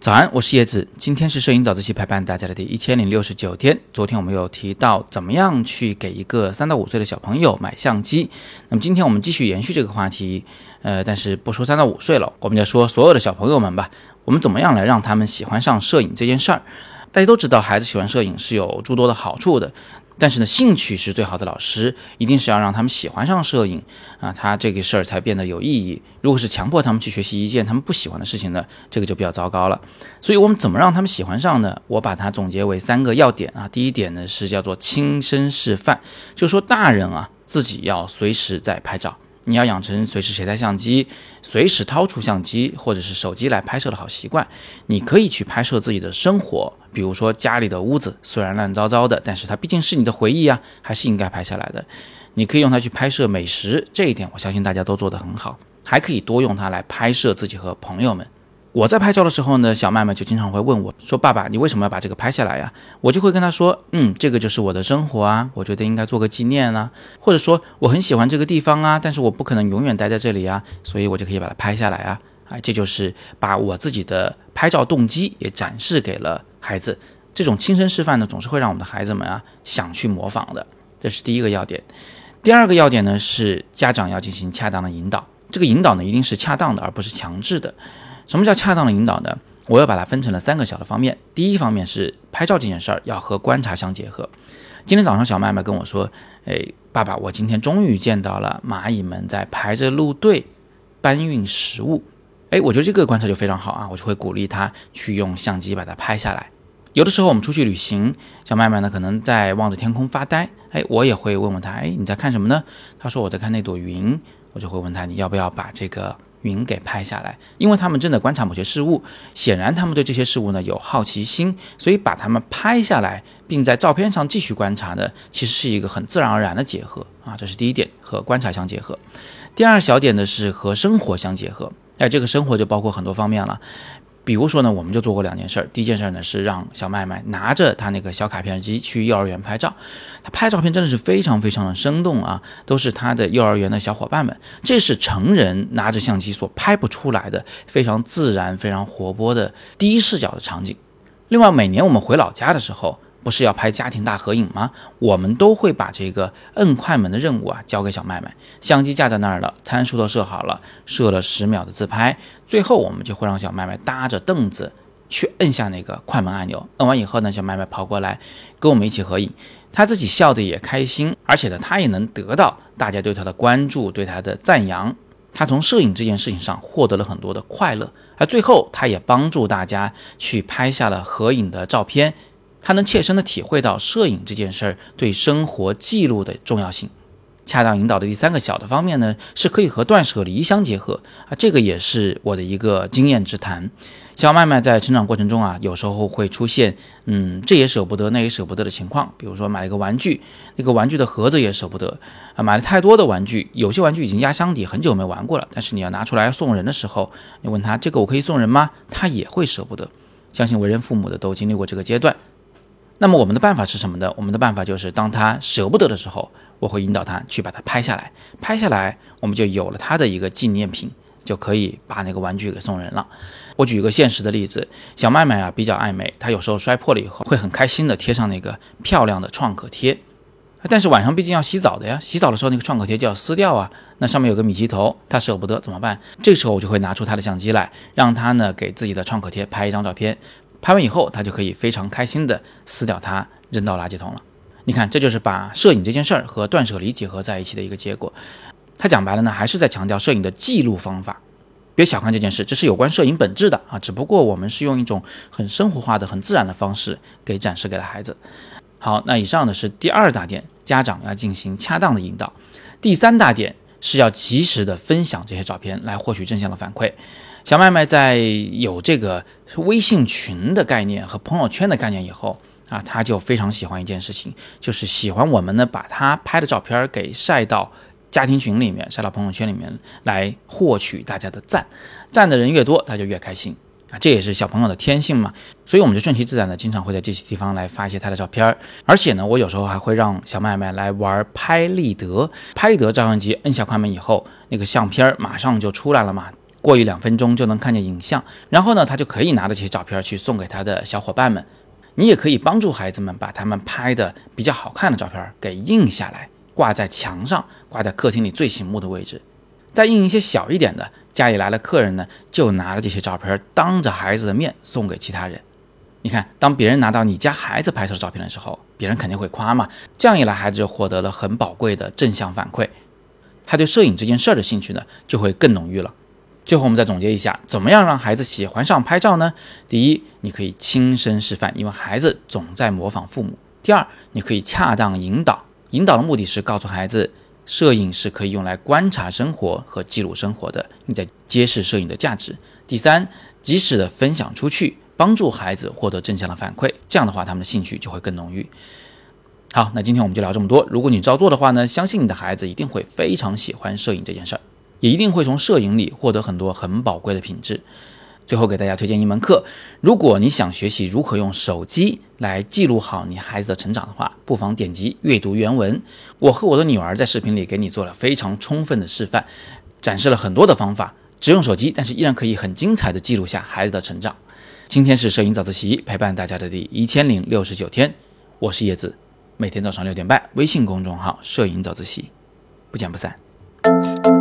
早安，我是叶子。今天是摄影早自习陪伴大家的第一千零六十九天。昨天我们有提到怎么样去给一个三到五岁的小朋友买相机。那么今天我们继续延续这个话题，呃，但是不说三到五岁了，我们就说所有的小朋友们吧。我们怎么样来让他们喜欢上摄影这件事儿？大家都知道，孩子喜欢摄影是有诸多的好处的。但是呢，兴趣是最好的老师，一定是要让他们喜欢上摄影啊，他这个事儿才变得有意义。如果是强迫他们去学习一件他们不喜欢的事情呢，这个就比较糟糕了。所以，我们怎么让他们喜欢上呢？我把它总结为三个要点啊。第一点呢是叫做亲身示范，就说大人啊自己要随时在拍照。你要养成随时携带相机、随时掏出相机或者是手机来拍摄的好习惯。你可以去拍摄自己的生活，比如说家里的屋子虽然乱糟糟的，但是它毕竟是你的回忆啊，还是应该拍下来的。你可以用它去拍摄美食，这一点我相信大家都做得很好。还可以多用它来拍摄自己和朋友们。我在拍照的时候呢，小麦麦就经常会问我说：“爸爸，你为什么要把这个拍下来呀？”我就会跟他说：“嗯，这个就是我的生活啊，我觉得应该做个纪念啊，或者说我很喜欢这个地方啊，但是我不可能永远待在这里啊，所以我就可以把它拍下来啊。”啊，这就是把我自己的拍照动机也展示给了孩子。这种亲身示范呢，总是会让我们的孩子们啊想去模仿的。这是第一个要点。第二个要点呢是家长要进行恰当的引导，这个引导呢一定是恰当的，而不是强制的。什么叫恰当的引导呢？我要把它分成了三个小的方面。第一方面是拍照这件事儿要和观察相结合。今天早上小麦麦跟我说：“哎，爸爸，我今天终于见到了蚂蚁们在排着路队搬运食物。”哎，我觉得这个观察就非常好啊，我就会鼓励他去用相机把它拍下来。有的时候我们出去旅行，小麦麦呢可能在望着天空发呆，哎，我也会问问他：“哎，你在看什么呢？”他说：“我在看那朵云。”我就会问他：“你要不要把这个？”云给拍下来，因为他们正在观察某些事物，显然他们对这些事物呢有好奇心，所以把它们拍下来，并在照片上继续观察呢，其实是一个很自然而然的结合啊，这是第一点，和观察相结合。第二小点呢是和生活相结合，哎，这个生活就包括很多方面了。比如说呢，我们就做过两件事儿。第一件事儿呢是让小麦麦拿着他那个小卡片机去幼儿园拍照，他拍照片真的是非常非常的生动啊，都是他的幼儿园的小伙伴们，这是成人拿着相机所拍不出来的非常自然、非常活泼的第一视角的场景。另外，每年我们回老家的时候。不是要拍家庭大合影吗？我们都会把这个摁快门的任务啊交给小麦麦，相机架在那儿了，参数都设好了，设了十秒的自拍，最后我们就会让小麦麦搭着凳子去摁下那个快门按钮，摁完以后呢，小麦麦跑过来跟我们一起合影，他自己笑得也开心，而且呢，他也能得到大家对他的关注，对他的赞扬，他从摄影这件事情上获得了很多的快乐，而最后他也帮助大家去拍下了合影的照片。他能切身的体会到摄影这件事儿对生活记录的重要性。恰当引导的第三个小的方面呢，是可以和断舍离相结合啊，这个也是我的一个经验之谈。小麦麦在成长过程中啊，有时候会出现，嗯，这也舍不得，那也舍不得的情况。比如说买一个玩具，那个玩具的盒子也舍不得啊，买了太多的玩具，有些玩具已经压箱底，很久没玩过了。但是你要拿出来送人的时候，你问他这个我可以送人吗？他也会舍不得。相信为人父母的都经历过这个阶段。那么我们的办法是什么呢？我们的办法就是，当他舍不得的时候，我会引导他去把它拍下来。拍下来，我们就有了他的一个纪念品，就可以把那个玩具给送人了。我举一个现实的例子，小麦麦啊比较爱美，他有时候摔破了以后，会很开心的贴上那个漂亮的创可贴。但是晚上毕竟要洗澡的呀，洗澡的时候那个创可贴就要撕掉啊，那上面有个米奇头，他舍不得怎么办？这时候我就会拿出他的相机来，让他呢给自己的创可贴拍一张照片。拍完以后，他就可以非常开心的撕掉它，扔到垃圾桶了。你看，这就是把摄影这件事儿和断舍离结合在一起的一个结果。他讲白了呢，还是在强调摄影的记录方法。别小看这件事，这是有关摄影本质的啊。只不过我们是用一种很生活化的、很自然的方式给展示给了孩子。好，那以上呢是第二大点，家长要进行恰当的引导。第三大点是要及时的分享这些照片，来获取正向的反馈。小麦麦在有这个微信群的概念和朋友圈的概念以后啊，他就非常喜欢一件事情，就是喜欢我们呢把他拍的照片给晒到家庭群里面，晒到朋友圈里面来获取大家的赞，赞的人越多，他就越开心。啊，这也是小朋友的天性嘛，所以我们就顺其自然的经常会在这些地方来发一些他的照片儿，而且呢，我有时候还会让小麦麦来玩拍立得，拍立得照相机摁下快门以后，那个相片儿马上就出来了嘛，过一两分钟就能看见影像，然后呢，他就可以拿着这些照片去送给他的小伙伴们，你也可以帮助孩子们把他们拍的比较好看的照片给印下来，挂在墙上，挂在客厅里最醒目的位置，再印一些小一点的。家里来了客人呢，就拿了这些照片，当着孩子的面送给其他人。你看，当别人拿到你家孩子拍摄的照片的时候，别人肯定会夸嘛。这样一来，孩子就获得了很宝贵的正向反馈，他对摄影这件事儿的兴趣呢，就会更浓郁了。最后，我们再总结一下，怎么样让孩子喜欢上拍照呢？第一，你可以亲身示范，因为孩子总在模仿父母。第二，你可以恰当引导，引导的目的是告诉孩子。摄影是可以用来观察生活和记录生活的，你在揭示摄影的价值。第三，及时的分享出去，帮助孩子获得正向的反馈，这样的话，他们的兴趣就会更浓郁。好，那今天我们就聊这么多。如果你照做的话呢，相信你的孩子一定会非常喜欢摄影这件事儿，也一定会从摄影里获得很多很宝贵的品质。最后给大家推荐一门课，如果你想学习如何用手机来记录好你孩子的成长的话，不妨点击阅读原文。我和我的女儿在视频里给你做了非常充分的示范，展示了很多的方法，只用手机，但是依然可以很精彩的记录下孩子的成长。今天是摄影早自习陪伴大家的第一千零六十九天，我是叶子，每天早上六点半，微信公众号“摄影早自习”，不见不散。